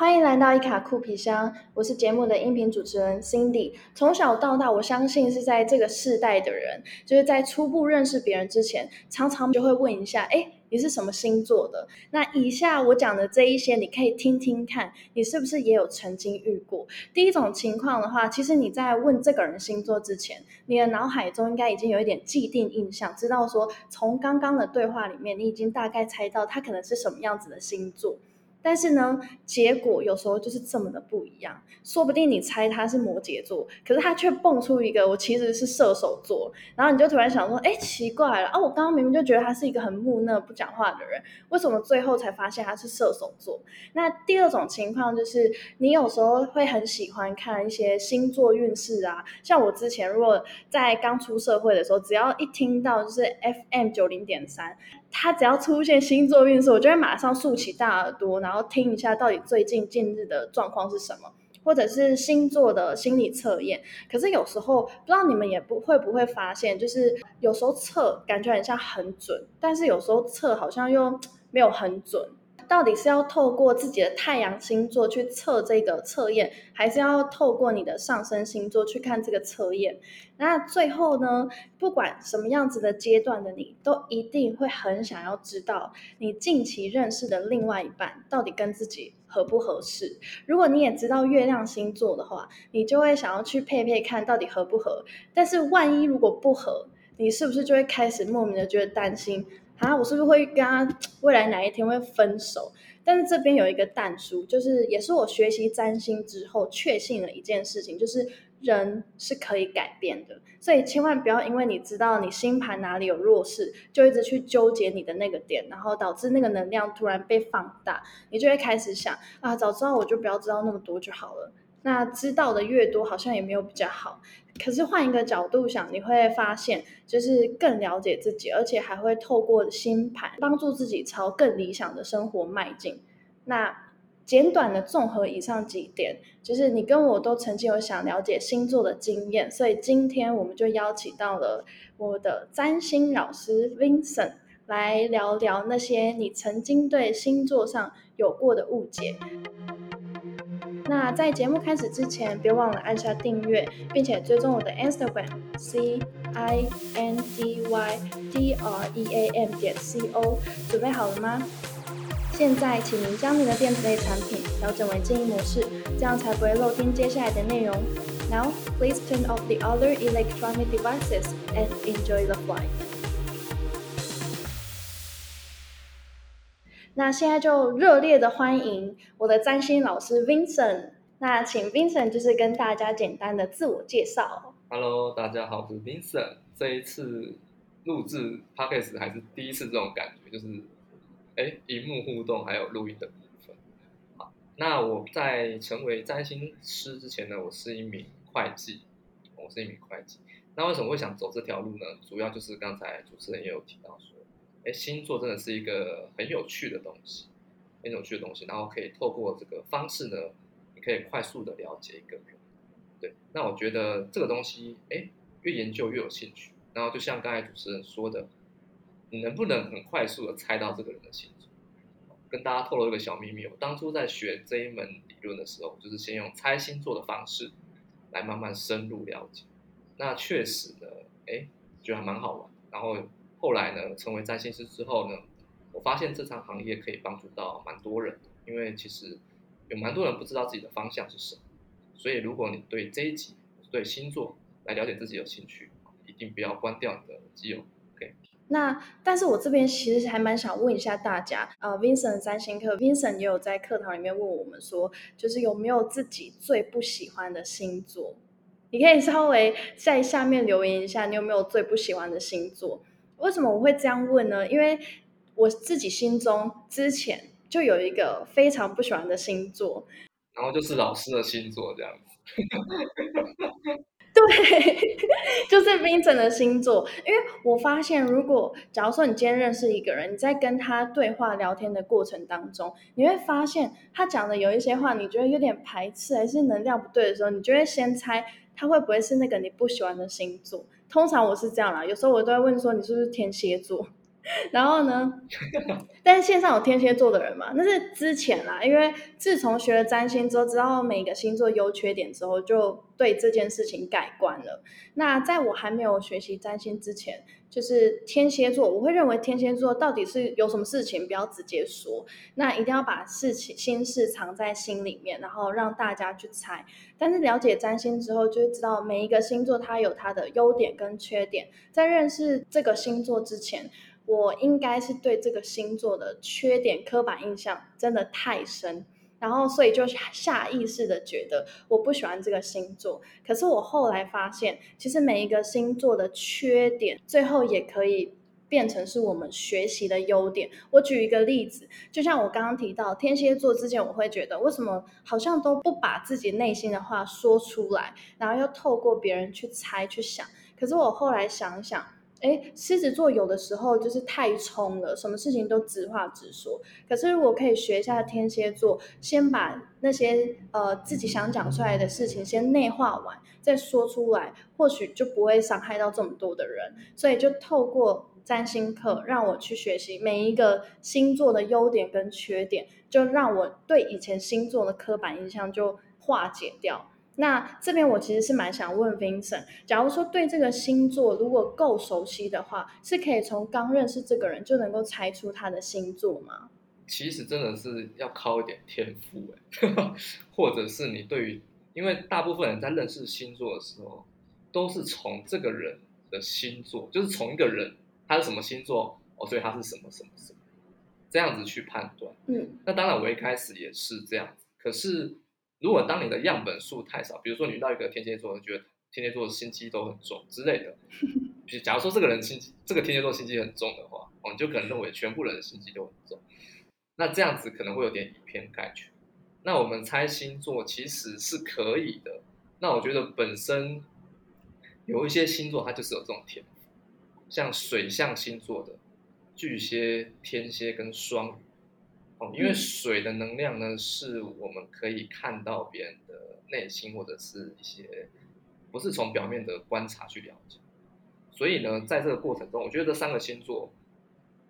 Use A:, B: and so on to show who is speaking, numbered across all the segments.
A: 欢迎来到伊卡酷皮箱，我是节目的音频主持人 Cindy。从小到大，我相信是在这个世代的人，就是在初步认识别人之前，常常就会问一下：哎，你是什么星座的？那以下我讲的这一些，你可以听听看，你是不是也有曾经遇过？第一种情况的话，其实你在问这个人星座之前，你的脑海中应该已经有一点既定印象，知道说从刚刚的对话里面，你已经大概猜到他可能是什么样子的星座。但是呢，结果有时候就是这么的不一样。说不定你猜他是摩羯座，可是他却蹦出一个我其实是射手座，然后你就突然想说，哎，奇怪了啊！我刚刚明明就觉得他是一个很木讷、不讲话的人，为什么最后才发现他是射手座？那第二种情况就是，你有时候会很喜欢看一些星座运势啊，像我之前如果在刚出社会的时候，只要一听到就是 FM 九零点三。他只要出现星座运势，我就会马上竖起大耳朵，然后听一下到底最近近日的状况是什么，或者是星座的心理测验。可是有时候不知道你们也不会不会发现，就是有时候测感觉很像很准，但是有时候测好像又没有很准。到底是要透过自己的太阳星座去测这个测验，还是要透过你的上升星座去看这个测验？那最后呢，不管什么样子的阶段的你，都一定会很想要知道你近期认识的另外一半到底跟自己合不合适。如果你也知道月亮星座的话，你就会想要去配配看到底合不合。但是万一如果不合，你是不是就会开始莫名的觉得担心？啊，我是不是会跟他未来哪一天会分手？但是这边有一个淡书，就是也是我学习占星之后确信了一件事情，就是人是可以改变的。所以千万不要因为你知道你星盘哪里有弱势，就一直去纠结你的那个点，然后导致那个能量突然被放大，你就会开始想啊，早知道我就不要知道那么多就好了。那知道的越多，好像也没有比较好。可是换一个角度想，你会发现，就是更了解自己，而且还会透过星盘帮助自己朝更理想的生活迈进。那简短的综合以上几点，就是你跟我都曾经有想了解星座的经验，所以今天我们就邀请到了我的占星老师 Vincent 来聊聊那些你曾经对星座上有过的误解。那在节目开始之前，别忘了按下订阅，并且追踪我的 Instagram C I N D Y D R E A M 点 C O，准备好了吗？现在，请您将您的电子类产品调整为静音模式，这样才不会漏听接下来的内容。Now please turn off the other electronic devices and enjoy the flight. 那现在就热烈的欢迎我的占星老师 Vincent。那请 Vincent 就是跟大家简单的自我介绍。
B: Hello，大家好，我是 Vincent。这一次录制 Podcast 还是第一次这种感觉，就是哎，荧幕互动还有录音的部分。好，那我在成为占星师之前呢，我是一名会计，我是一名会计。那为什么会想走这条路呢？主要就是刚才主持人也有提到说。哎，星座真的是一个很有趣的东西，很有趣的东西。然后可以透过这个方式呢，你可以快速的了解一个人。对，那我觉得这个东西，哎，越研究越有兴趣。然后就像刚才主持人说的，你能不能很快速的猜到这个人的星座？跟大家透露一个小秘密，我当初在学这一门理论的时候，就是先用猜星座的方式来慢慢深入了解。那确实呢，哎，觉得还蛮好玩。然后。后来呢，成为占星师之后呢，我发现这场行业可以帮助到蛮多人的，因为其实有蛮多人不知道自己的方向是什么，所以如果你对这一集对星座来了解自己有兴趣，一定不要关掉你的机油。OK。
A: 那但是我这边其实还蛮想问一下大家，呃，Vincent 占星课，Vincent 也有在课堂里面问我们说，就是有没有自己最不喜欢的星座？你可以稍微在下面留言一下，你有没有最不喜欢的星座？为什么我会这样问呢？因为我自己心中之前就有一个非常不喜欢的星座，
B: 然后就是老师的星座这样子。
A: 对，就是 Vincent 的星座。因为我发现，如果假如说你今天认识一个人，你在跟他对话聊天的过程当中，你会发现他讲的有一些话，你觉得有点排斥，还是能量不对的时候，你就会先猜他会不会是那个你不喜欢的星座。通常我是这样啦，有时候我都会问说你是不是天蝎座？然后呢？但是线上有天蝎座的人嘛？那是之前啦，因为自从学了占星之后，知道每个星座优缺点之后，就对这件事情改观了。那在我还没有学习占星之前，就是天蝎座，我会认为天蝎座到底是有什么事情，不要直接说，那一定要把事情心事藏在心里面，然后让大家去猜。但是了解占星之后，就会知道每一个星座它有它的优点跟缺点。在认识这个星座之前。我应该是对这个星座的缺点刻板印象真的太深，然后所以就下意识的觉得我不喜欢这个星座。可是我后来发现，其实每一个星座的缺点，最后也可以变成是我们学习的优点。我举一个例子，就像我刚刚提到天蝎座之前，我会觉得为什么好像都不把自己内心的话说出来，然后又透过别人去猜去想。可是我后来想想。哎，狮子座有的时候就是太冲了，什么事情都直话直说。可是如果可以学一下天蝎座，先把那些呃自己想讲出来的事情先内化完，再说出来，或许就不会伤害到这么多的人。所以就透过占星课，让我去学习每一个星座的优点跟缺点，就让我对以前星座的刻板印象就化解掉。那这边我其实是蛮想问 Vincent，假如说对这个星座如果够熟悉的话，是可以从刚认识这个人就能够猜出他的星座吗？
B: 其实真的是要靠一点天赋哎，或者是你对于，因为大部分人在认识星座的时候，都是从这个人的星座，就是从一个人他是什么星座哦，所以他是什么什么什么这样子去判断。
A: 嗯，
B: 那当然我一开始也是这样子，可是。如果当你的样本数太少，比如说你遇到一个天蝎座，觉得天蝎座的心机都很重之类的，比假如说这个人心机，这个天蝎座心机很重的话，哦，你就可能认为全部人的心机都很重，那这样子可能会有点以偏概全。那我们猜星座其实是可以的。那我觉得本身有一些星座它就是有这种天赋，像水象星座的巨蟹、天蝎跟双鱼。哦，因为水的能量呢，是我们可以看到别人的内心或者是一些，不是从表面的观察去了解，所以呢，在这个过程中，我觉得这三个星座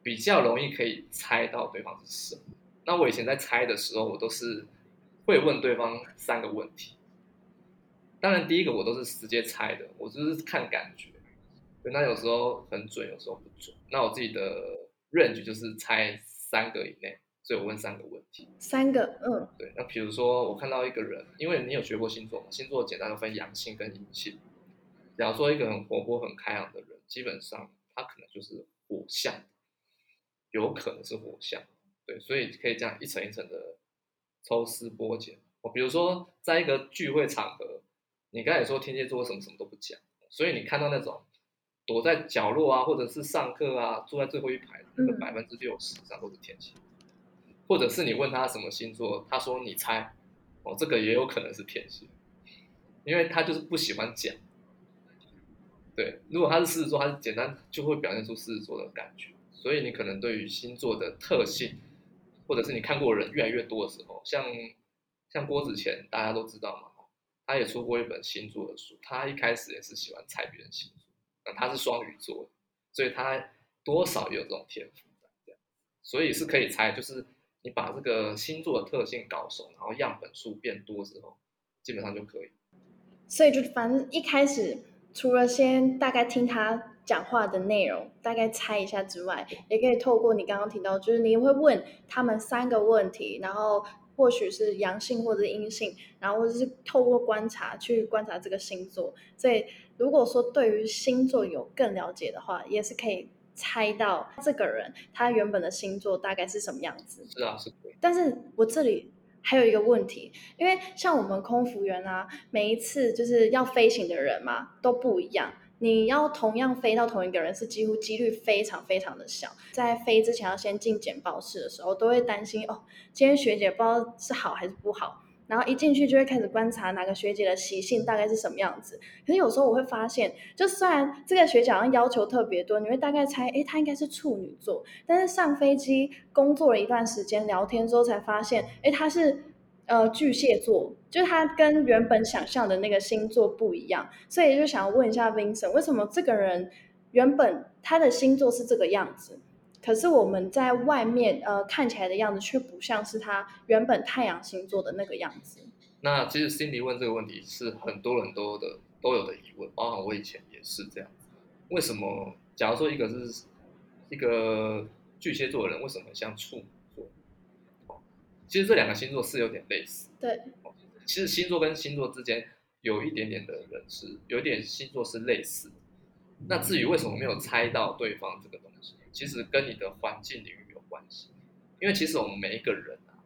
B: 比较容易可以猜到对方是什么。那我以前在猜的时候，我都是会问对方三个问题，当然第一个我都是直接猜的，我就是看感觉，那有时候很准，有时候不准。那我自己的 range 就是猜三个以内。所以我问三个问题，
A: 三个，嗯，
B: 对。那比如说，我看到一个人，因为你有学过星座嘛，星座简单的分阳性跟阴性。假如说一个很活泼、很开朗的人，基本上他可能就是火象，有可能是火象，对。所以可以这样一层一层的抽丝剥茧。我比如说，在一个聚会场合，你刚才说天蝎座什么什么都不讲，所以你看到那种躲在角落啊，或者是上课啊，坐在最后一排，那个百分之六十以上都是天蝎。或者是你问他什么星座，他说你猜，哦，这个也有可能是天蝎，因为他就是不喜欢讲。对，如果他是狮子座，他简单就会表现出狮子座的感觉。所以你可能对于星座的特性，或者是你看过人越来越多的时候，像像郭子乾，大家都知道嘛，他也出过一本星座的书，他一开始也是喜欢猜别人星座，他是双鱼座，所以他多少有这种天赋，所以是可以猜，就是。你把这个星座的特性搞熟，然后样本数变多之后，基本上就可以。
A: 所以就反正一开始，除了先大概听他讲话的内容，大概猜一下之外，也可以透过你刚刚提到，就是你会问他们三个问题，然后或许是阳性或者阴性，然后或者是透过观察去观察这个星座。所以如果说对于星座有更了解的话，也是可以。猜到这个人他原本的星座大概是什么样子？
B: 是啊，是。
A: 但是我这里还有一个问题，因为像我们空服员啊，每一次就是要飞行的人嘛都不一样，你要同样飞到同一个人是几乎几率非常非常的小。在飞之前要先进简报室的时候，都会担心哦，今天学姐不知道是好还是不好。然后一进去就会开始观察哪个学姐的习性大概是什么样子。可是有时候我会发现，就虽然这个学姐好像要求特别多，你会大概猜，哎，她应该是处女座。但是上飞机工作了一段时间，聊天之后才发现，哎，她是呃巨蟹座，就是她跟原本想象的那个星座不一样。所以就想问一下 Vincent，为什么这个人原本他的星座是这个样子，可是我们在外面呃看起来的样子却不像是他原本太阳星座的那个样子。
B: 那其实 Cindy 问这个问题是很多人都的都有的疑问，包含我以前也是这样。为什么？假如说一个是一个巨蟹座的人，为什么像处女座？其实这两个星座是有点类似。
A: 对。
B: 其实星座跟星座之间有一点点的人是有一点星座是类似。那至于为什么没有猜到对方这个东西，其实跟你的环境领域有关系。因为其实我们每一个人啊，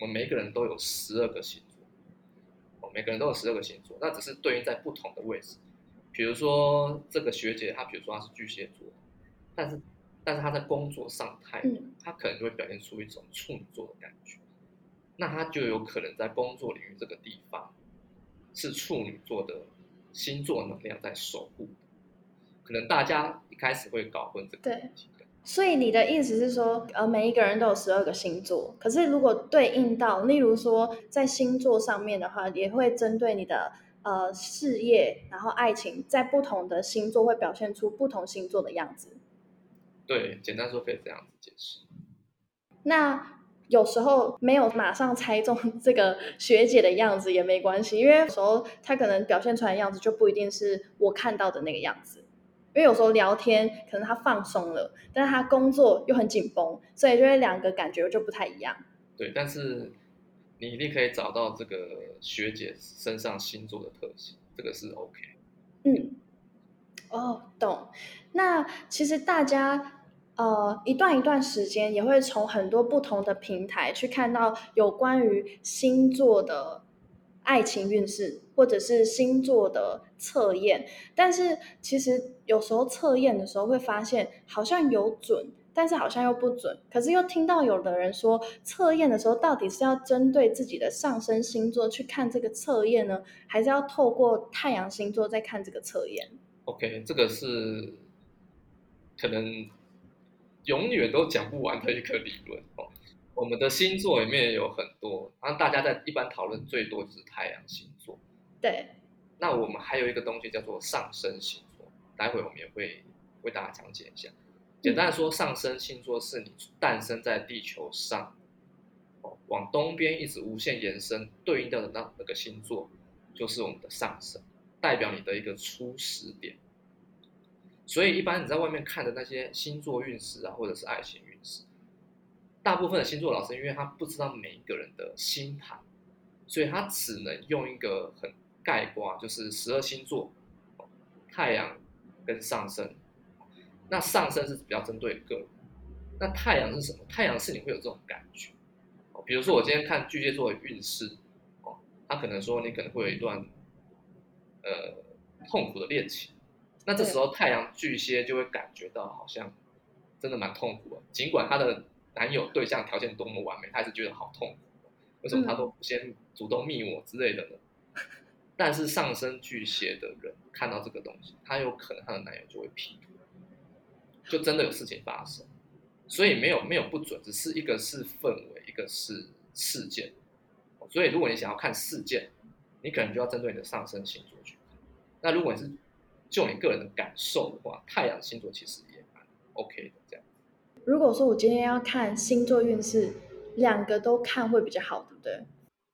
B: 我们每一个人都有十二个星座，每个人都有十二个星座，那只是对应在不同的位置。比如说这个学姐，她比如说她是巨蟹座，但是但是她在工作上态度，她可能就会表现出一种处女座的感觉。那她就有可能在工作领域这个地方是处女座的星座能量在守护。可能大家一开始会搞混这个。
A: 对，所以你的意思是说，呃，每一个人都有十二个星座，可是如果对应到，例如说在星座上面的话，也会针对你的呃事业，然后爱情，在不同的星座会表现出不同星座的样子。
B: 对，简单说可以这样子解释。
A: 那有时候没有马上猜中这个学姐的样子也没关系，因为有时候她可能表现出来的样子就不一定是我看到的那个样子。因为有时候聊天可能他放松了，但是他工作又很紧绷，所以就会两个感觉就不太一样。
B: 对，但是你一定可以找到这个学姐身上星座的特性，这个是 OK。
A: 嗯，哦，懂。那其实大家呃一段一段时间也会从很多不同的平台去看到有关于星座的。爱情运势，或者是星座的测验，但是其实有时候测验的时候会发现好像有准，但是好像又不准。可是又听到有的人说，测验的时候到底是要针对自己的上升星座去看这个测验呢，还是要透过太阳星座再看这个测验
B: ？OK，这个是可能永远都讲不完的一个理论哦。我们的星座里面有很多，然后大家在一般讨论最多就是太阳星座。
A: 对。
B: 那我们还有一个东西叫做上升星座，待会我们也会为大家讲解一下。简单的说，上升星座是你诞生在地球上，哦，往东边一直无限延伸，对应到的那那个星座就是我们的上升，代表你的一个初始点。所以一般你在外面看的那些星座运势啊，或者是爱情运势。大部分的星座老师，因为他不知道每一个人的星盘，所以他只能用一个很概括，就是十二星座，太阳跟上升。那上升是比较针对个人，那太阳是什么？太阳是你会有这种感觉，哦，比如说我今天看巨蟹座的运势，哦，他可能说你可能会有一段，呃，痛苦的恋情，那这时候太阳巨蟹就会感觉到好像真的蛮痛苦的，尽管他的。男友对象条件多么完美，他还是觉得好痛苦。为什么他都不先主动密我之类的呢？但是上升巨蟹的人看到这个东西，他有可能他的男友就会劈腿，就真的有事情发生。所以没有没有不准，只是一个是氛围，一个是事件。所以如果你想要看事件，你可能就要针对你的上升星座去看。那如果你是就你个人的感受的话，太阳星座其实也蛮 OK 的这样。
A: 如果说我今天要看星座运势，两个都看会比较好，对不对？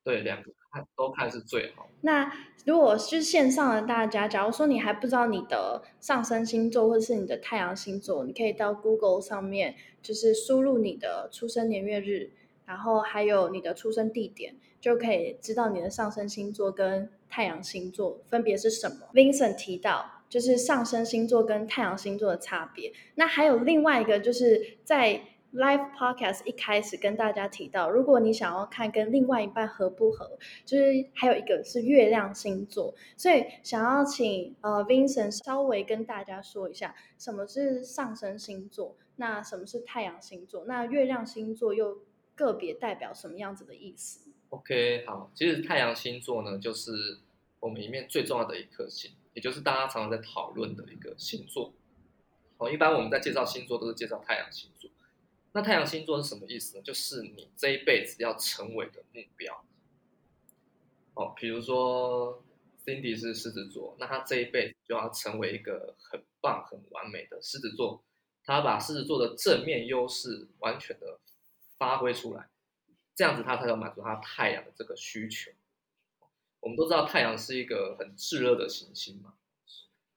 B: 对，两个都看是最好。
A: 那如果是线上的大家，假如说你还不知道你的上升星座或者是你的太阳星座，你可以到 Google 上面，就是输入你的出生年月日，然后还有你的出生地点，就可以知道你的上升星座跟太阳星座分别是什么。Vincent 提到。就是上升星座跟太阳星座的差别。那还有另外一个，就是在 Live Podcast 一开始跟大家提到，如果你想要看跟另外一半合不合，就是还有一个是月亮星座。所以想要请呃 Vincent 稍微跟大家说一下，什么是上升星座，那什么是太阳星座，那月亮星座又个别代表什么样子的意思
B: ？OK，好，其实太阳星座呢，就是我们里面最重要的一颗星。也就是大家常常在讨论的一个星座，哦，一般我们在介绍星座都是介绍太阳星。那太阳星座是什么意思呢？就是你这一辈子要成为的目标。哦，比如说 Cindy 是狮子座，那他这一辈子就要成为一个很棒、很完美的狮子座。他把狮子座的正面优势完全的发挥出来，这样子他才能满足他太阳的这个需求。我们都知道太阳是一个很炙热的行星嘛，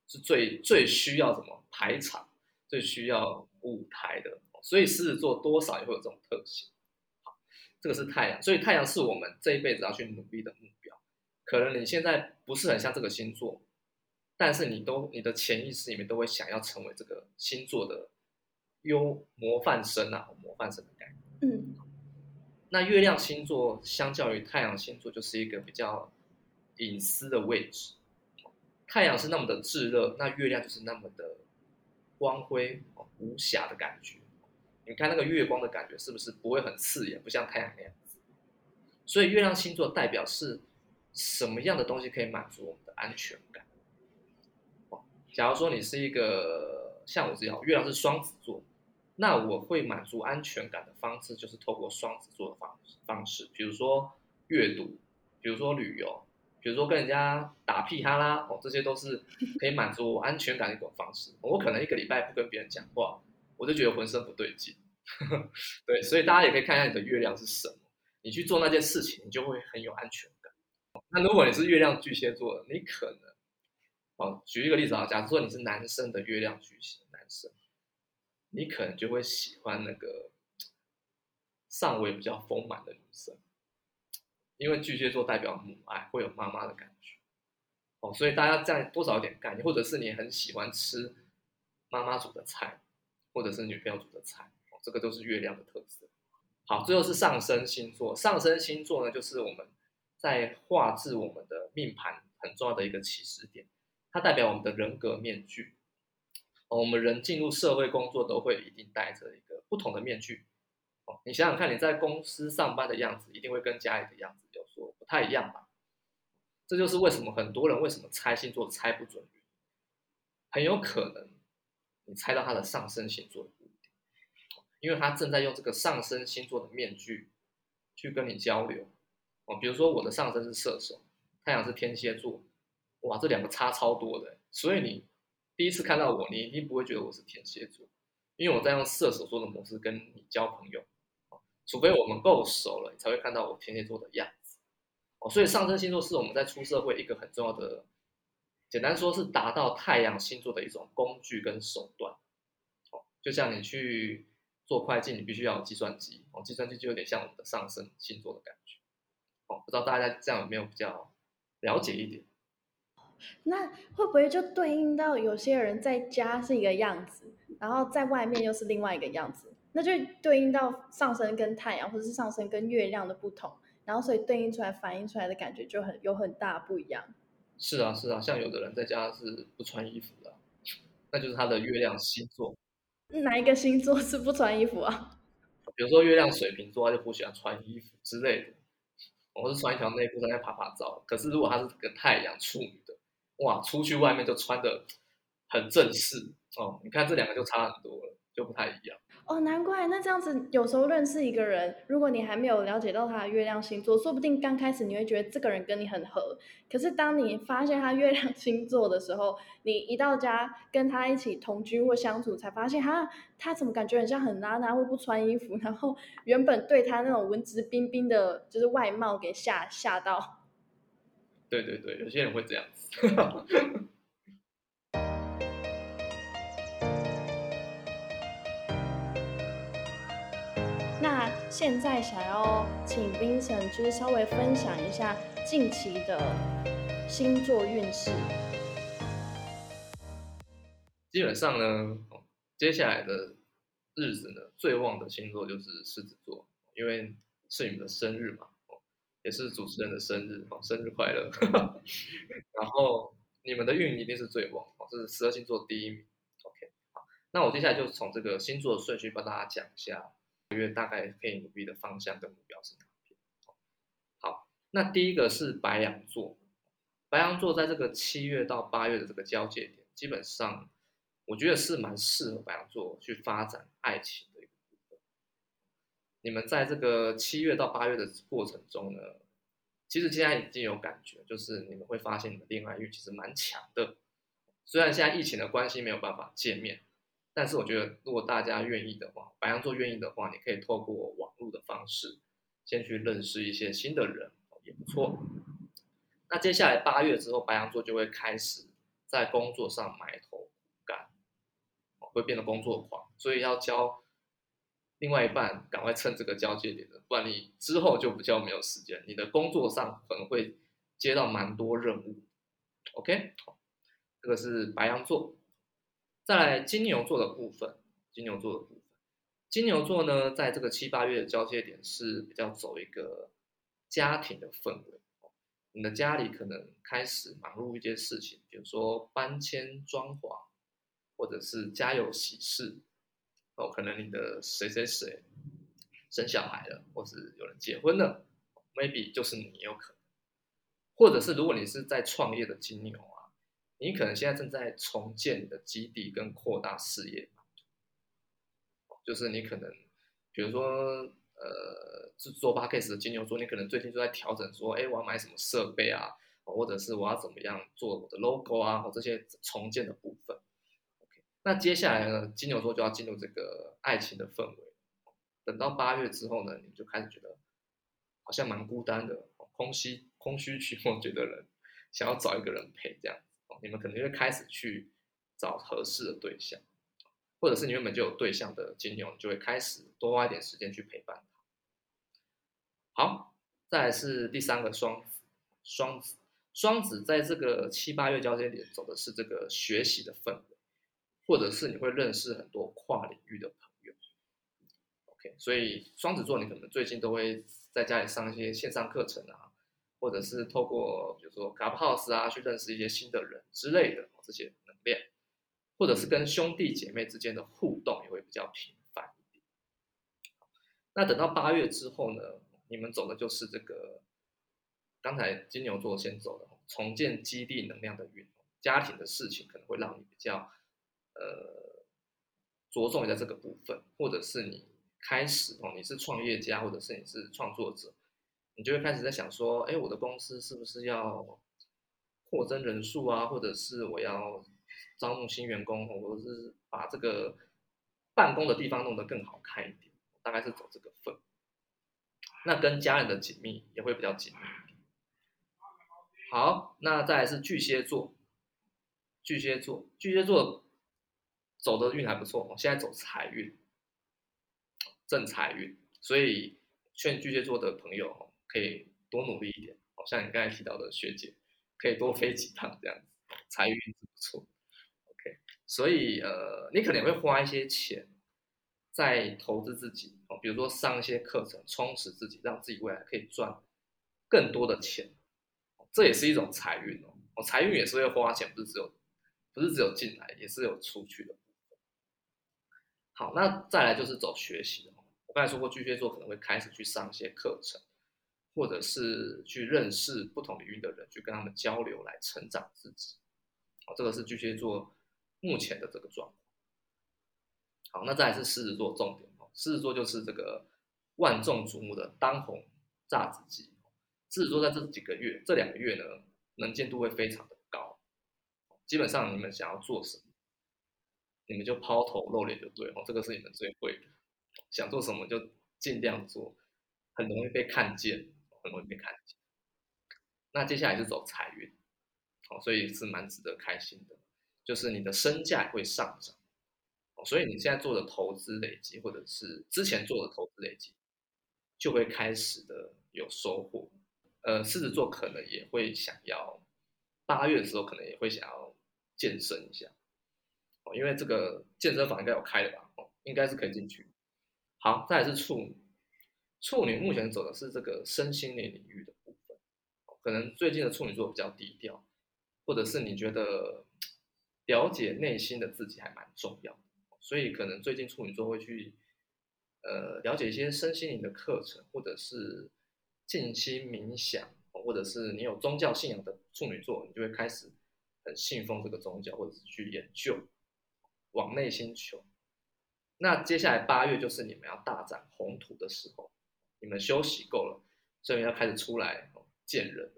B: 是最最需要什么排场，最需要舞台的，所以狮子座多少也会有这种特性。好，这个是太阳，所以太阳是我们这一辈子要去努力的目标。可能你现在不是很像这个星座，但是你都你的潜意识里面都会想要成为这个星座的。优模范生啊，模范生的概念。
A: 嗯，
B: 那月亮星座相较于太阳星座，就是一个比较隐私的位置。太阳是那么的炙热，那月亮就是那么的光辉无瑕的感觉。你看那个月光的感觉，是不是不会很刺眼，不像太阳那样子？所以月亮星座代表是什么样的东西可以满足我们的安全感？假如说你是一个像我这样，月亮是双子座。那我会满足安全感的方式，就是透过双子座的方方式，比如说阅读，比如说旅游，比如说跟人家打屁哈啦，哦，这些都是可以满足我安全感的一种方式。我可能一个礼拜不跟别人讲话，我就觉得浑身不对劲。对，所以大家也可以看一下你的月亮是什么，你去做那件事情，你就会很有安全感。那如果你是月亮巨蟹座，你可能，哦，举一个例子啊，假如说你是男生的月亮巨蟹男生。你可能就会喜欢那个上围比较丰满的女生，因为巨蟹座代表母爱，会有妈妈的感觉哦，所以大家再多少有点概念，或者是你很喜欢吃妈妈煮的菜，或者是女朋友煮的菜，这个都是月亮的特色。好，最后是上升星座，上升星座呢，就是我们在画制我们的命盘很重要的一个起始点，它代表我们的人格面具。我们人进入社会工作都会一定戴着一个不同的面具。哦，你想想看，你在公司上班的样子，一定会跟家里的样子有所不太一样吧？这就是为什么很多人为什么猜星座猜不准，很有可能你猜到他的上升星座，因为他正在用这个上升星座的面具去跟你交流。哦，比如说我的上升是射手，太阳是天蝎座，哇，这两个差超多的，所以你。第一次看到我，你一定不会觉得我是天蝎座，因为我在用射手座的模式跟你交朋友，除非我们够熟了，你才会看到我天蝎座的样子。哦，所以上升星座是我们在出社会一个很重要的，简单说是达到太阳星座的一种工具跟手段。哦，就像你去做会计，你必须要有计算机，哦，计算机就有点像我们的上升星座的感觉。哦，不知道大家这样有没有比较了解一点？
A: 那会不会就对应到有些人在家是一个样子，然后在外面又是另外一个样子？那就对应到上升跟太阳，或者是上升跟月亮的不同，然后所以对应出来、反映出来的感觉就很有很大不一样。
B: 是啊，是啊，像有的人在家是不穿衣服的，那就是他的月亮星座。
A: 哪一个星座是不穿衣服啊？
B: 比如说月亮水瓶座，他就不喜欢穿衣服之类的，我是穿一条内裤在那拍拍照。可是如果他是个太阳处女的。哇，出去外面就穿的很正式哦，你看这两个就差很多了，就不太一样
A: 哦。难怪那这样子，有时候认识一个人，如果你还没有了解到他的月亮星座，说不定刚开始你会觉得这个人跟你很合，可是当你发现他月亮星座的时候，你一到家跟他一起同居或相处，才发现哈，他怎么感觉很像很邋遢，会不穿衣服，然后原本对他那种文质彬彬的，就是外貌给吓吓到。
B: 对对对，有些人会这样子。
A: 现在想要请 Vincent 就是稍微分享一下近期的星座运势。
B: 基本上呢，接下来的日子呢，最旺的星座就是狮子座，因为是你们的生日嘛。也是主持人的生日哦，生日快乐！然后你们的运一定是最旺哦，这是十二星座第一名。OK，好，那我接下来就从这个星座的顺序帮大家讲一下，因为大概可以努力的方向跟目标是哪边。好，那第一个是白羊座，白羊座在这个七月到八月的这个交界点，基本上我觉得是蛮适合白羊座去发展爱情的一个部分。你们在这个七月到八月的过程中呢，其实现在已经有感觉，就是你们会发现你的恋爱运其实蛮强的。虽然现在疫情的关系没有办法见面，但是我觉得如果大家愿意的话，白羊座愿意的话，你可以透过网络的方式，先去认识一些新的人，也不错。那接下来八月之后，白羊座就会开始在工作上埋头苦干，会变得工作狂，所以要教另外一半赶快趁这个交接点的，不然你之后就比较没有时间，你的工作上可能会接到蛮多任务。OK，这个是白羊座。再来金牛座的部分，金牛座的部分，金牛座呢，在这个七八月的交接点是比较走一个家庭的氛围。你的家里可能开始忙碌一些事情，比如说搬迁、装潢，或者是家有喜事哦，可能你的谁谁谁生小孩了，或是有人结婚了，maybe 就是你有可能，或者是如果你是在创业的金牛啊。你可能现在正在重建你的基地跟扩大事业，就是你可能，比如说，呃，是做 p a c k a g e 的金牛座，你可能最近就在调整说，哎，我要买什么设备啊，或者是我要怎么样做我的 logo 啊，或这些重建的部分。OK，那接下来呢，金牛座就要进入这个爱情的氛围。等到八月之后呢，你就开始觉得好像蛮孤单的，空虚、空虚、寂寞，觉得人想要找一个人陪这样。你们可能会开始去找合适的对象，或者是你原本就有对象的金牛，就会开始多花一点时间去陪伴他。好，再来是第三个双子，双子，双子在这个七八月交接点走的是这个学习的氛围，或者是你会认识很多跨领域的朋友。OK，所以双子座你可能最近都会在家里上一些线上课程啊。或者是透过比如说 Clubhouse 啊，去认识一些新的人之类的这些能量，或者是跟兄弟姐妹之间的互动也会比较频繁一点。那等到八月之后呢，你们走的就是这个刚才金牛座先走的重建基地能量的运，家庭的事情可能会让你比较呃着重在这个部分，或者是你开始哦，你是创业家，或者是你是创作者。你就会开始在想说，哎，我的公司是不是要扩增人数啊，或者是我要招募新员工，或者是把这个办公的地方弄得更好看一点，大概是走这个份。那跟家人的紧密也会比较紧密。好，那再来是巨蟹座，巨蟹座，巨蟹座走的运还不错，现在走财运，正财运，所以劝巨蟹座的朋友。可以多努力一点，好像你刚才提到的学姐，可以多飞几趟这样子，财运是不错。OK，所以呃，你可能会花一些钱在投资自己哦，比如说上一些课程，充实自己，让自己未来可以赚更多的钱，这也是一种财运哦。哦，财运也是会花钱，不是只有不是只有进来，也是有出去的。好，那再来就是走学习的，我刚才说过，巨蟹座可能会开始去上一些课程。或者是去认识不同领域的人，去跟他们交流，来成长自己。哦，这个是巨蟹座目前的这个状况。好，那再来是狮子座重点哦，狮子座就是这个万众瞩目的当红炸子鸡。狮子座在这几个月，这两个月呢，能见度会非常的高。基本上你们想要做什么，你们就抛头露脸就对哦，这个是你们最会的。想做什么就尽量做，很容易被看见。容易被看见。那接下来是走财运，哦，所以是蛮值得开心的，就是你的身价会上涨，哦，所以你现在做的投资累积，或者是之前做的投资累积，就会开始的有收获。呃，狮子座可能也会想要，八月的时候可能也会想要健身一下，哦，因为这个健身房应该有开的吧，哦，应该是可以进去。好，再来是处女。处女目前走的是这个身心灵领域的部分，可能最近的处女座比较低调，或者是你觉得了解内心的自己还蛮重要，所以可能最近处女座会去呃了解一些身心灵的课程，或者是静心冥想，或者是你有宗教信仰的处女座，你就会开始很信奉这个宗教，或者是去研究往内心求。那接下来八月就是你们要大展宏图的时候。你们休息够了，所以要开始出来见人，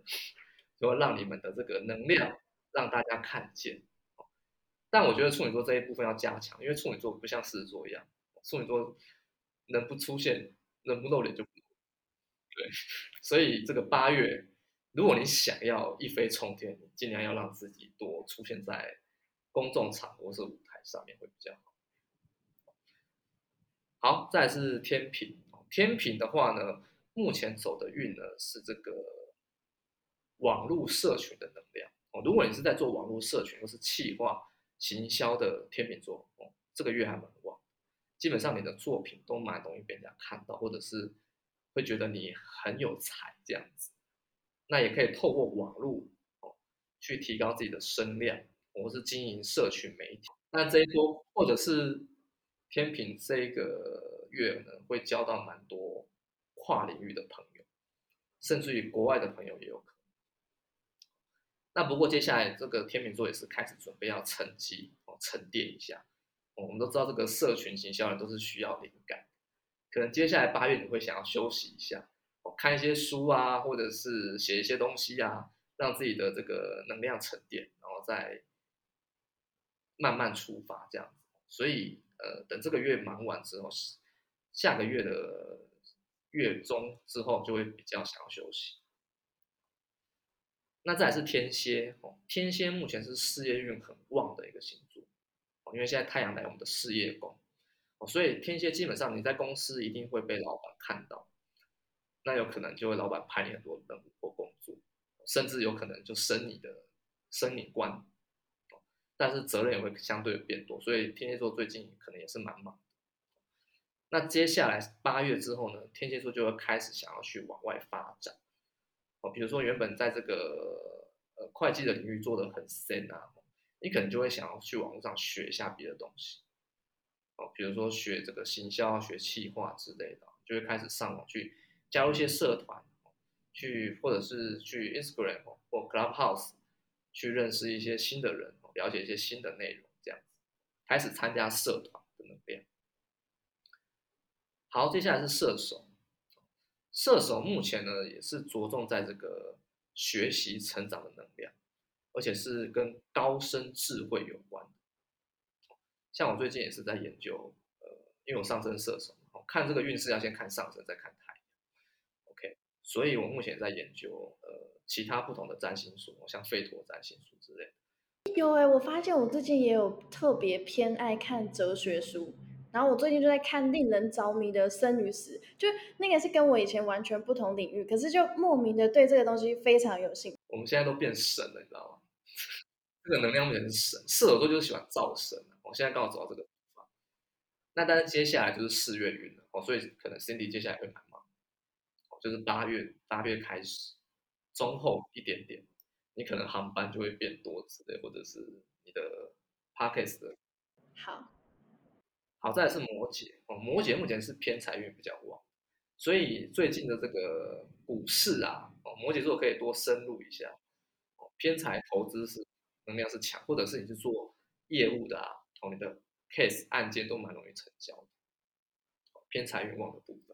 B: 就会让你们的这个能量让大家看见。但我觉得处女座这一部分要加强，因为处女座不像狮子座一样，处女座能不出现，能不露脸就不。对，所以这个八月，如果你想要一飞冲天，尽量要让自己多出现在公众场或是舞台上面会比较好。好，再是天平，天平的话呢，目前走的运呢是这个网络社群的能量哦。如果你是在做网络社群或是企划行销的天秤座哦，这个月还蛮旺，基本上你的作品都蛮容易被人家看到，或者是。会觉得你很有才这样子，那也可以透过网络哦去提高自己的声量，或是经营社群媒体。那这一波或者是天平这个月呢，会交到蛮多跨领域的朋友，甚至于国外的朋友也有可能。那不过接下来这个天秤座也是开始准备要沉积哦，沉淀一下。我们都知道这个社群行销人都是需要灵感。可能接下来八月你会想要休息一下，看一些书啊，或者是写一些东西啊，让自己的这个能量沉淀，然后再慢慢出发这样子。所以呃，等这个月忙完之后是，下个月的月中之后就会比较想要休息。那再来是天蝎哦，天蝎目前是事业运很旺的一个星座哦，因为现在太阳来我们的事业宫哦。所以天蝎基本上你在公司一定会被老板看到，那有可能就会老板派你很多任务或工作，甚至有可能就升你的升你官，但是责任也会相对变多。所以天蝎座最近可能也是蛮忙。那接下来八月之后呢，天蝎座就会开始想要去往外发展，哦，比如说原本在这个呃会计的领域做的很深啊，你可能就会想要去网络上学一下别的东西。哦，比如说学这个行销、学企划之类的，就会开始上网去加入一些社团，去或者是去 Instagram 或 Clubhouse 去认识一些新的人，了解一些新的内容，这样子开始参加社团。好，接下来是射手，射手目前呢也是着重在这个学习成长的能量，而且是跟高深智慧有关。像我最近也是在研究，呃，因为我上升射手，看这个运势要先看上升，再看太阳。OK，所以我目前在研究，呃，其他不同的占星术，像费陀占星术之类的。
A: 有哎，我发现我最近也有特别偏爱看哲学书，然后我最近就在看令人着迷的生与死，就那个是跟我以前完全不同领域，可是就莫名的对这个东西非常有兴趣。
B: 我们现在都变神了，你知道吗？这个能量变成神，射手座就是喜欢造神。我现在刚好走到这个地方，那但是接下来就是四月运了哦，所以可能 Cindy 接下来会蛮忙，就是八月八月开始，中后一点点，你可能航班就会变多之类，或者是你的 Pockets 的。
A: 好，
B: 好在是摩羯哦，摩羯目前是偏财运比较旺，所以最近的这个股市啊，哦，摩羯座可以多深入一下，哦，偏财投资是能量是强，或者是你是做业务的啊。哦，你的 case 案件都蛮容易成交的，偏财运旺的部分。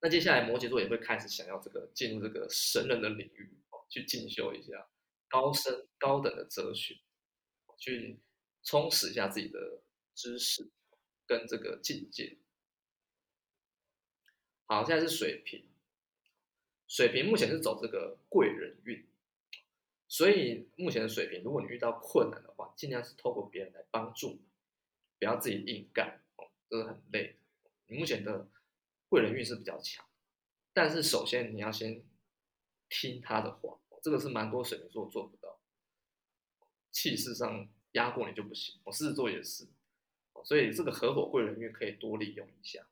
B: 那接下来摩羯座也会开始想要这个进入这个神人的领域哦，去进修一下高深高等的哲学，去充实一下自己的知识跟这个境界。好，现在是水瓶，水瓶目前是走这个贵人运。所以目前的水平，如果你遇到困难的话，尽量是透过别人来帮助，不要自己硬干哦，这是很累。你目前的贵人运是比较强，但是首先你要先听他的话，这个是蛮多水瓶座做不到，气势上压过你就不行。我狮子座也是，所以这个合伙贵人运可以多利用一下。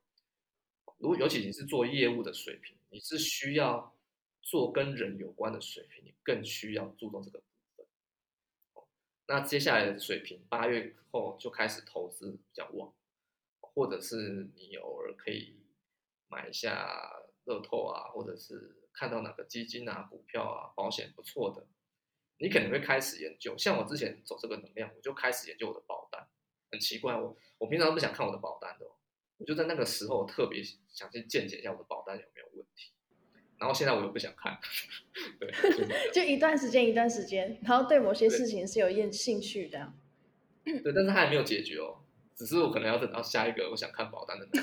B: 如果尤其你是做业务的水平，你是需要。做跟人有关的水平，你更需要注重这个部分。那接下来的水平，八月后就开始投资比较旺，或者是你偶尔可以买一下乐透啊，或者是看到哪个基金啊、股票啊、保险不错的，你可能会开始研究。像我之前走这个能量，我就开始研究我的保单。很奇怪，我我平常不想看我的保单的，我就在那个时候特别想去见解一下我的保单有没有问题。然后现在我又不想看，对，
A: 就一段时间一段时间，然后对某些事情是有厌兴趣的。
B: 对，但是他还没有解决哦，只是我可能要等到下一个我想看保单的。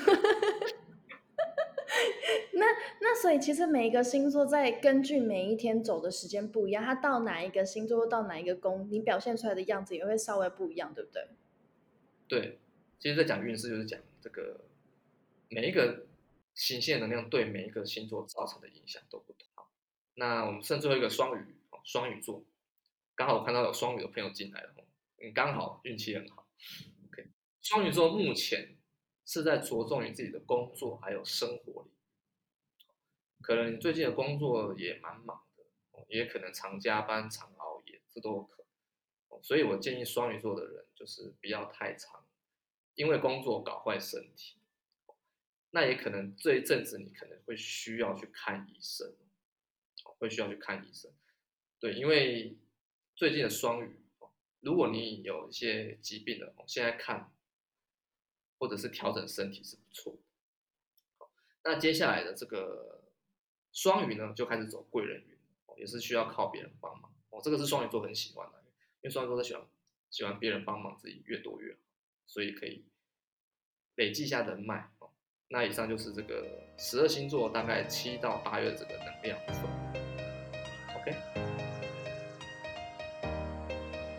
A: 那那所以其实每一个星座在根据每一天走的时间不一样，它到哪一个星座到哪一个宫，你表现出来的样子也会稍微不一样，对不对？
B: 对，其实，在讲运势就是讲这个每一个行星线能量对每一个星座造成的影响都不同。那我们剩最后一个双鱼，双鱼座，刚好我看到有双鱼的朋友进来了，你刚好运气很好。OK，双鱼座目前是在着重于自己的工作还有生活里。可能你最近的工作也蛮忙的，也可能常加班、常熬夜，这都有可能。所以我建议双鱼座的人就是不要太长，因为工作搞坏身体。那也可能这一阵子你可能会需要去看医生，会需要去看医生。对，因为最近的双鱼，如果你有一些疾病的，现在看或者是调整身体是不错的。那接下来的这个。双鱼呢，就开始走贵人运，也是需要靠别人帮忙哦。这个是双鱼座很喜欢的，因为双鱼座喜欢喜欢别人帮忙，自己越多越好，所以可以累积一下人脉哦。那以上就是这个十二星座大概七到八月这个能量。OK，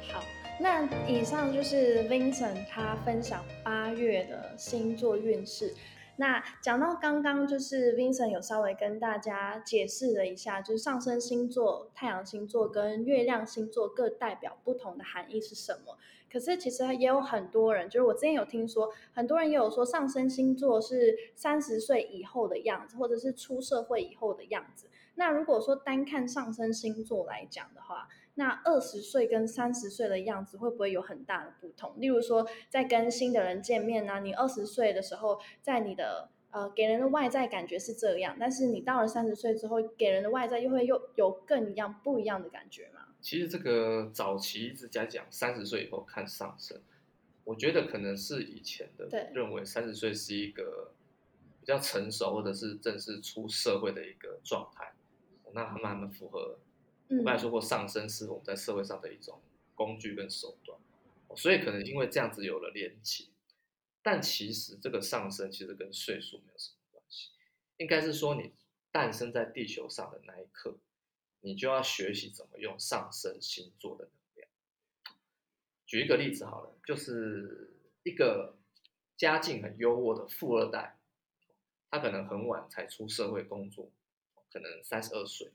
A: 好，那以上就是 Vincent 他分享八月的星座运势。那讲到刚刚，就是 Vincent 有稍微跟大家解释了一下，就是上升星座、太阳星座跟月亮星座各代表不同的含义是什么。可是其实也有很多人，就是我之前有听说，很多人也有说上升星座是三十岁以后的样子，或者是出社会以后的样子。那如果说单看上升星座来讲的话，那二十岁跟三十岁的样子会不会有很大的不同？例如说，在跟新的人见面呢，你二十岁的时候，在你的呃给人的外在感觉是这样，但是你到了三十岁之后，给人的外在又会又有更一样不一样的感觉吗？
B: 其实这个早期一直在讲三十岁以后看上升，我觉得可能是以前的认为三十岁是一个比较成熟或者是正式出社会的一个状态，那还蛮蛮符合。我刚才说过，上升是我们在社会上的一种工具跟手段，所以可能因为这样子有了连结，但其实这个上升其实跟岁数没有什么关系，应该是说你诞生在地球上的那一刻，你就要学习怎么用上升星座的能量。举一个例子好了，就是一个家境很优渥的富二代，他可能很晚才出社会工作，可能三十二岁。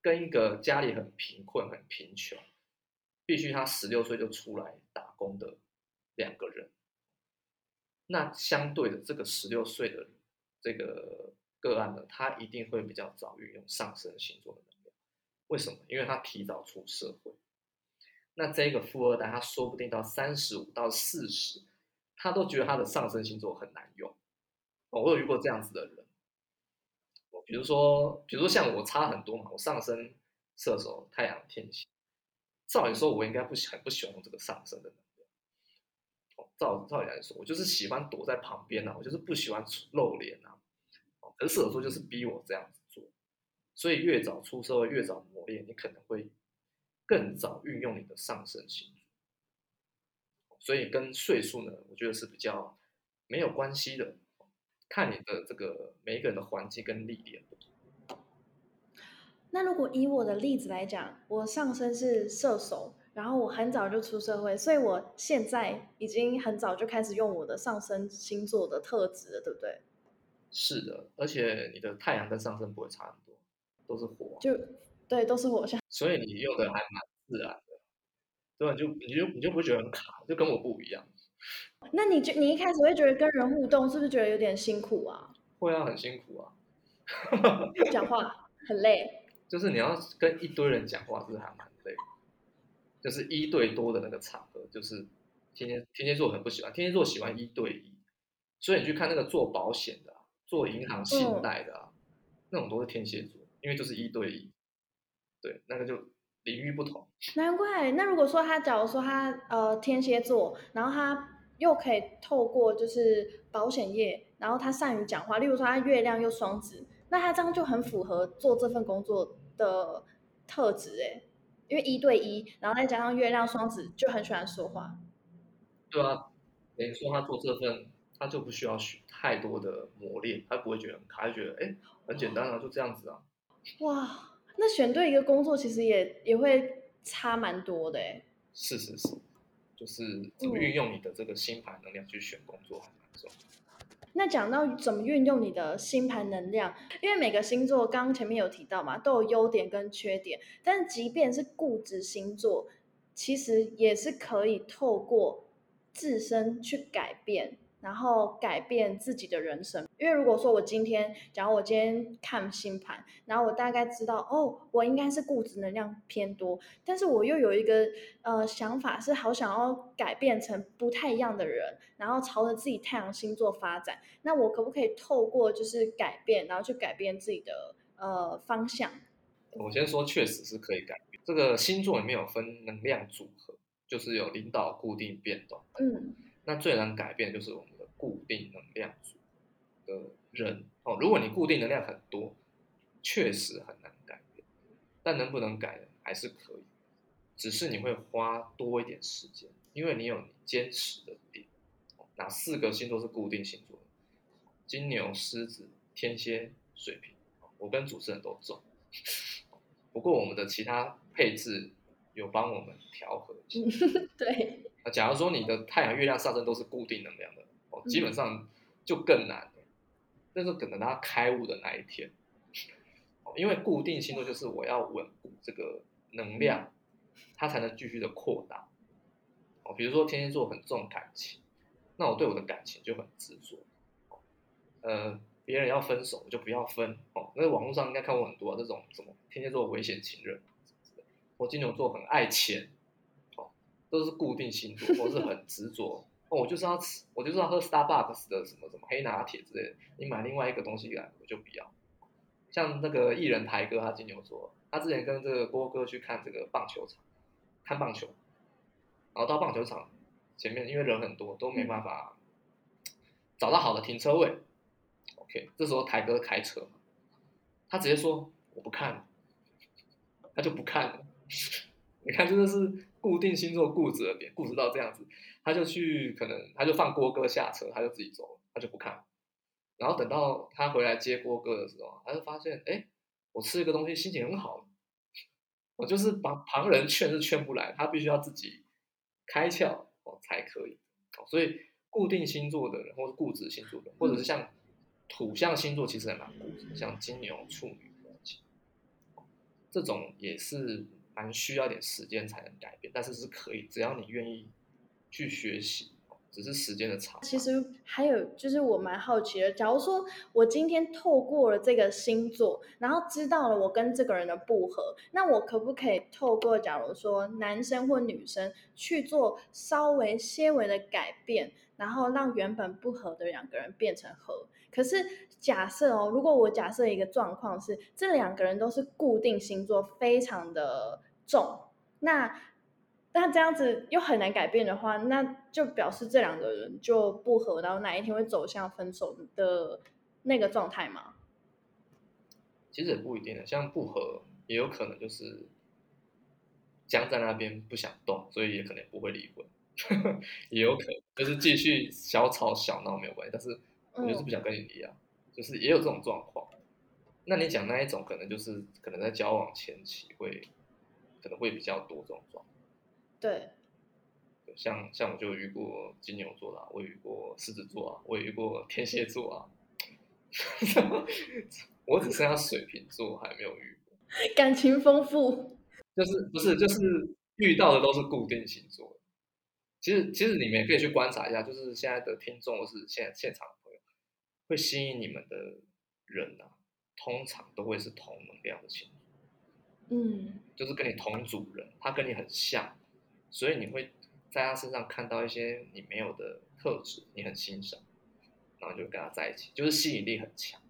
B: 跟一个家里很贫困、很贫穷，必须他十六岁就出来打工的两个人，那相对的这个十六岁的这个个案呢，他一定会比较早运用上升星座的能量。为什么？因为他提早出社会。那这个富二代，他说不定到三十五到四十，他都觉得他的上升星座很难用。我有遇过这样子的人。比如说，比如说像我差很多嘛，我上升射手，太阳天蝎，照理说，我应该不很不喜欢用这个上升的能量。照照理来说，我就是喜欢躲在旁边呐，我就是不喜欢露脸呐。哦，而射手座就是逼我这样子做，所以越早出社会，越早磨练，你可能会更早运用你的上升星座。所以跟岁数呢，我觉得是比较没有关系的。看你的这个每一个人的环境跟历练。
A: 那如果以我的例子来讲，我上升是射手，然后我很早就出社会，所以我现在已经很早就开始用我的上升星座的特质了，对不对？
B: 是的，而且你的太阳跟上升不会差很多，都是火。
A: 就对，都是火象。
B: 所以你用的还蛮自然的，对吧？就你就你就不会觉得很卡，就跟我不一样。
A: 那你就你一开始会觉得跟人互动是不是觉得有点辛苦啊？
B: 会啊，很辛苦啊。
A: 讲话很累。
B: 就是你要跟一堆人讲话，是还蛮累。就是一对多的那个场合，就是天天天蝎座很不喜欢，天蝎座喜欢一对一。所以你去看那个做保险的、做银行信贷的啊，那种都是天蝎座，因为就是一对一。对，那个就领域不同。
A: 难怪。那如果说他，假如说他呃天蝎座，然后他。又可以透过就是保险业，然后他善于讲话，例如说他月亮又双子，那他这样就很符合做这份工作的特质哎，因为一对一，然后再加上月亮双子就很喜欢说话。
B: 对啊，等于说他做这份，他就不需要学太多的磨练，他不会觉得很卡，就觉得哎很简单啊，就这样子啊。
A: 哇，那选对一个工作其实也也会差蛮多的哎。
B: 是是是，就是怎么运用你的这个星盘能量去选工作，还蛮重要。
A: 那讲到怎么运用你的星盘能量，因为每个星座刚刚前面有提到嘛，都有优点跟缺点。但即便是固执星座，其实也是可以透过自身去改变。然后改变自己的人生，因为如果说我今天，假如我今天看星盘，然后我大概知道，哦，我应该是固执能量偏多，但是我又有一个呃想法，是好想要改变成不太一样的人，然后朝着自己太阳星座发展，那我可不可以透过就是改变，然后去改变自己的呃方向？
B: 我先说，确实是可以改变。这个星座里面有分能量组合，就是有领导、固定、变动。嗯。那最难改变就是我们的固定能量组的人哦。如果你固定能量很多，确实很难改变，但能不能改还是可以，只是你会花多一点时间，因为你有你坚持的点。哪四个星座是固定星座？金牛、狮子、天蝎、水瓶。我跟主持人都中，不过我们的其他配置有帮我们调和。
A: 对。
B: 假如说你的太阳、月亮上升都是固定能量的哦，基本上就更难了。但是等他开悟的那一天，哦，因为固定星座就是我要稳固这个能量，它才能继续的扩大。哦，比如说天蝎座很重感情，那我对我的感情就很执着。呃，别人要分手我就不要分哦。那网络上应该看过很多这种什么天蝎座危险情人，或金牛座很爱钱。都是固定星座，或是很 执着哦，我就是要吃，我就是要喝 Starbucks 的什么什么黑拿铁之类的。你买另外一个东西来，我就不要。像那个艺人台哥，他金牛座，他之前跟这个郭哥去看这个棒球场，看棒球，然后到棒球场前面，因为人很多，都没办法找到好的停车位。OK，这时候台哥开车，他直接说我不看了，他就不看了。你看，真的是。固定星座固执的点，固执到这样子，他就去，可能他就放郭哥下车，他就自己走了，他就不看。然后等到他回来接郭哥的时候，他就发现，哎，我吃一个东西，心情很好。我就是旁旁人劝是劝不来，他必须要自己开窍哦才可以。所以固定星座的人，或是固执星座的人，或者是像土象星座，其实还蛮固执，像金牛、处女这种也是。蛮需要点时间才能改变，但是是可以，只要你愿意去学习，只是时间的长。
A: 其实还有就是我蛮好奇的，假如说我今天透过了这个星座，然后知道了我跟这个人的不合，那我可不可以透过假如说男生或女生去做稍微些微的改变，然后让原本不合的两个人变成合？可是假设哦，如果我假设一个状况是这两个人都是固定星座，非常的。重，那那这样子又很难改变的话，那就表示这两个人就不合，然后哪一天会走向分手的那个状态吗？
B: 其实也不一定的，像不合也有可能就是僵在那边不想动，所以也可能不会离婚，也有可能就是继续小吵小闹没有关系，但是我就是不想跟你离啊，就是也有这种状况。那你讲那一种可能就是可能在交往前期会。可能会比较多这种状况，
A: 对，
B: 像像我就遇过金牛座啦，我遇过狮子座啊，我遇过天蝎座啊，我只剩下水瓶座还没有遇过，
A: 感情丰富，
B: 就是不是就是遇到的都是固定星座，其实其实你们也可以去观察一下，就是现在的听众或是现在现场的朋友，会吸引你们的人啊，通常都会是同能量的星座。
A: 嗯，
B: 就是跟你同组人，他跟你很像，所以你会在他身上看到一些你没有的特质，你很欣赏，然后就跟他在一起，就是吸引力很强。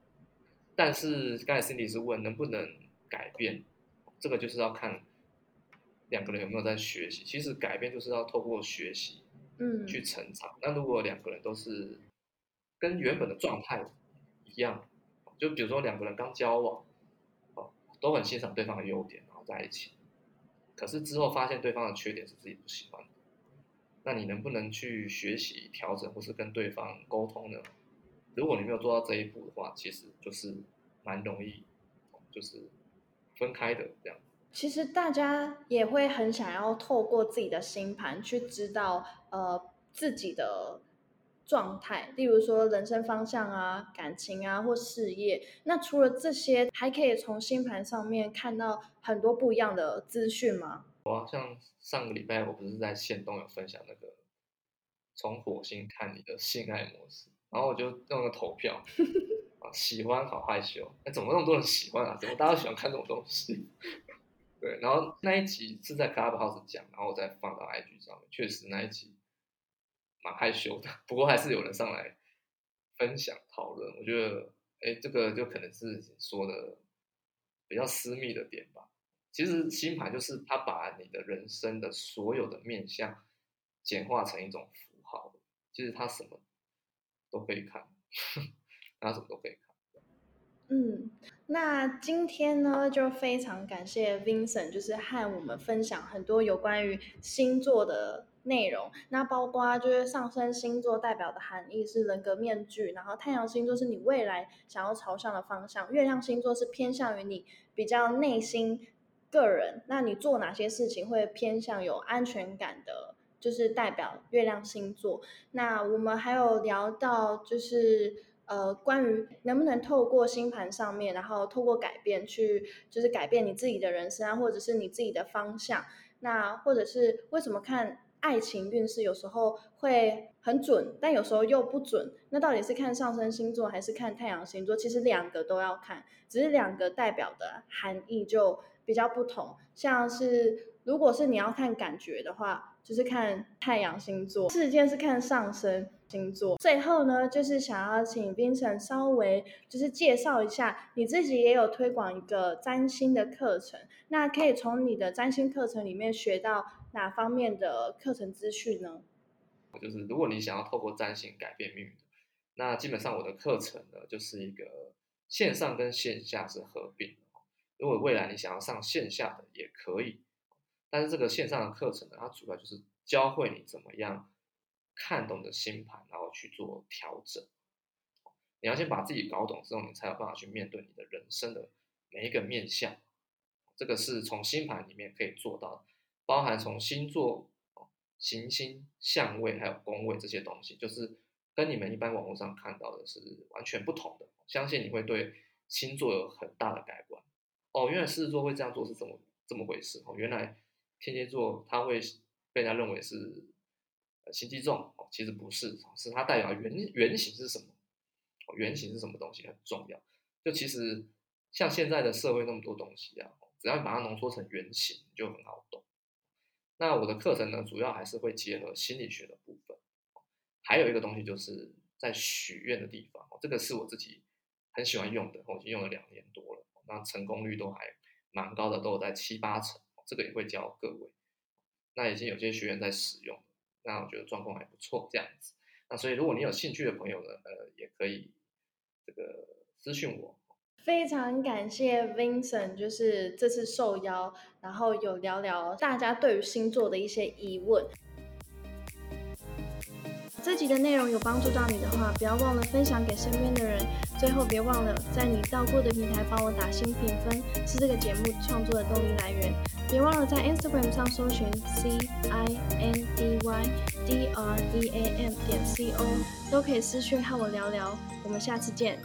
B: 但是刚才 Cindy 是问能不能改变，这个就是要看两个人有没有在学习。其实改变就是要透过学习，
A: 嗯，
B: 去成长。那如果两个人都是跟原本的状态一样，就比如说两个人刚交往。都很欣赏对方的优点，然后在一起。可是之后发现对方的缺点是自己不喜欢的，那你能不能去学习调整，或是跟对方沟通呢？如果你没有做到这一步的话，其实就是蛮容易，就是分开的这样。
A: 其实大家也会很想要透过自己的星盘去知道，呃，自己的状态，例如说人生方向啊、感情啊或事业。那除了这些，还可以从星盘上面看到很多不一样的资讯吗？
B: 我好像上个礼拜我不是在线东有分享那个从火星看你的性爱模式，然后我就弄个投票啊，喜欢好害羞，那，怎么那么多人喜欢啊？怎么大家喜欢看这种东西？对，然后那一集是在 Clubhouse 讲，然后我再放到 IG 上面，确实那一集蛮害羞的，不过还是有人上来分享讨论。我觉得，哎，这个就可能是说的比较私密的点吧。其实星盘就是它把你的人生的所有的面相简化成一种符号，其实它什么都可以看，它什么都可以看。
A: 嗯，那今天呢，就非常感谢 Vincent，就是和我们分享很多有关于星座的内容。那包括就是上升星座代表的含义是人格面具，然后太阳星座是你未来想要朝向的方向，月亮星座是偏向于你比较内心个人。那你做哪些事情会偏向有安全感的，就是代表月亮星座。那我们还有聊到就是。呃，关于能不能透过星盘上面，然后透过改变去，就是改变你自己的人生啊，或者是你自己的方向，那或者是为什么看爱情运势有时候会很准，但有时候又不准？那到底是看上升星座还是看太阳星座？其实两个都要看，只是两个代表的含义就比较不同。像是如果是你要看感觉的话，就是看太阳星座；事件是看上升。星座最后呢，就是想要请冰城稍微就是介绍一下，你自己也有推广一个占星的课程，那可以从你的占星课程里面学到哪方面的课程资讯呢？
B: 就是如果你想要透过占星改变命运，那基本上我的课程呢就是一个线上跟线下是合并的。如果未来你想要上线下的也可以，但是这个线上的课程呢，它主要就是教会你怎么样。看懂的星盘，然后去做调整。你要先把自己搞懂之后，你才有办法去面对你的人生的每一个面相。这个是从星盘里面可以做到，包含从星座、行星、相位还有宫位这些东西，就是跟你们一般网络上看到的是完全不同的。相信你会对星座有很大的改观。哦，原来狮子座会这样做是这么这么回事哦。原来天蝎座他会被人家认为是。心机重哦，其实不是，是它代表原原型是什么？原型是什么东西很重要。就其实像现在的社会那么多东西啊，只要你把它浓缩成原型，就很好懂。那我的课程呢，主要还是会结合心理学的部分，还有一个东西就是在许愿的地方，这个是我自己很喜欢用的，我已经用了两年多了，那成功率都还蛮高的，都有在七八成。这个也会教各位，那已经有些学员在使用。那我觉得状况还不错，这样子。那所以如果你有兴趣的朋友呢，呃，也可以这个私信我。
A: 非常感谢 Vincent，就是这次受邀，然后有聊聊大家对于星座的一些疑问。这集的内容有帮助到你的话，不要忘了分享给身边的人。最后别忘了在你到过的平台帮我打新评分，是这个节目创作的动力来源。别忘了在 Instagram 上搜寻 C I N D Y D R E A M 点 C O，都可以私讯和我聊聊。我们下次见。